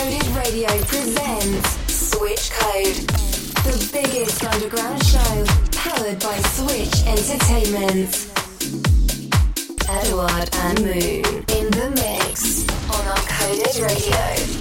Coded Radio presents Switch Code, the biggest underground show powered by Switch Entertainment. Edouard and Moon in the mix on Uncoded Radio.